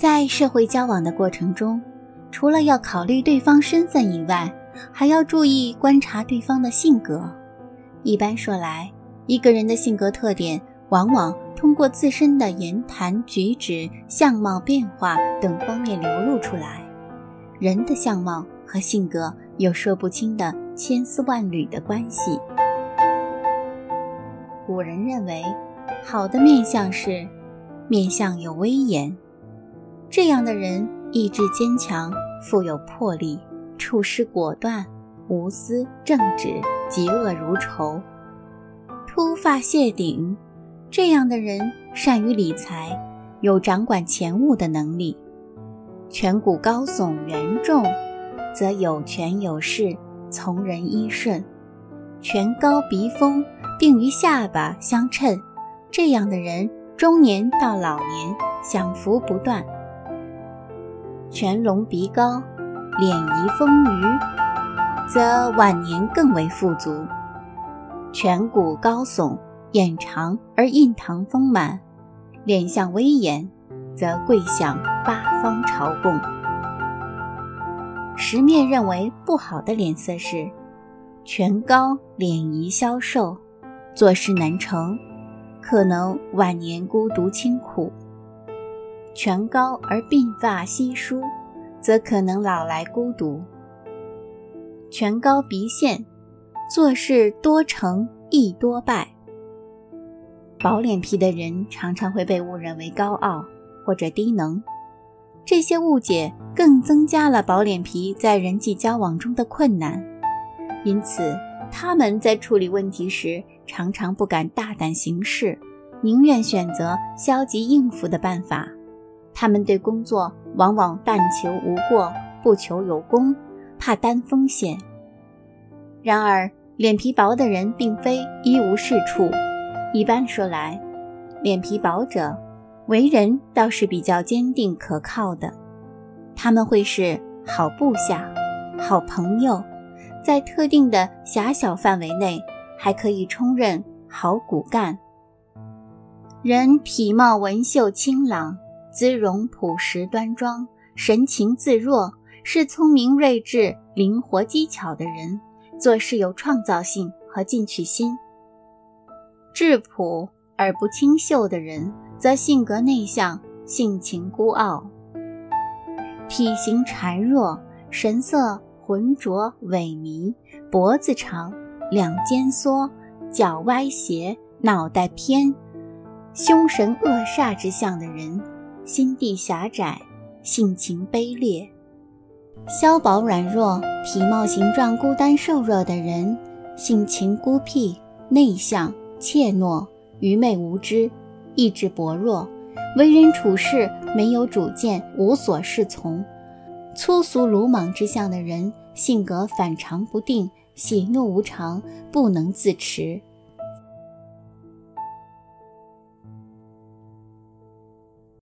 在社会交往的过程中，除了要考虑对方身份以外，还要注意观察对方的性格。一般说来，一个人的性格特点往往通过自身的言谈举止、相貌变化等方面流露出来。人的相貌和性格有说不清的千丝万缕的关系。古人认为，好的面相是面相有威严，这样的人意志坚强，富有魄力。处事果断、无私、正直、嫉恶如仇；秃发谢顶，这样的人善于理财，有掌管钱物的能力；颧骨高耸圆重，则有权有势，从人依顺；颧高鼻峰并于下巴相称，这样的人中年到老年享福不断；颧隆鼻高。脸仪丰腴，则晚年更为富足；颧骨高耸，眼长而印堂丰满，脸相威严，则贵享八方朝贡。十面认为不好的脸色是：颧高，脸仪消瘦，做事难成，可能晚年孤独清苦；颧高而鬓发稀疏。则可能老来孤独。颧高鼻陷，做事多成易多败。薄脸皮的人常常会被误认为高傲或者低能，这些误解更增加了薄脸皮在人际交往中的困难。因此，他们在处理问题时常常不敢大胆行事，宁愿选择消极应付的办法。他们对工作往往但求无过，不求有功，怕担风险。然而，脸皮薄的人并非一无是处。一般说来，脸皮薄者为人倒是比较坚定可靠的。他们会是好部下、好朋友，在特定的狭小范围内，还可以充任好骨干。人体貌文秀清朗。姿容朴实端庄，神情自若，是聪明睿智、灵活机巧的人，做事有创造性和进取心。质朴而不清秀的人，则性格内向，性情孤傲，体型孱弱，神色浑浊萎靡，脖子长，两肩缩，脚歪斜，脑袋偏，凶神恶煞之相的人。心地狭窄，性情卑劣，消薄软弱，体貌形状孤单瘦弱的人，性情孤僻、内向、怯懦、愚昧无知，意志薄弱，为人处事没有主见，无所适从，粗俗鲁莽之相的人，性格反常不定，喜怒无常，不能自持。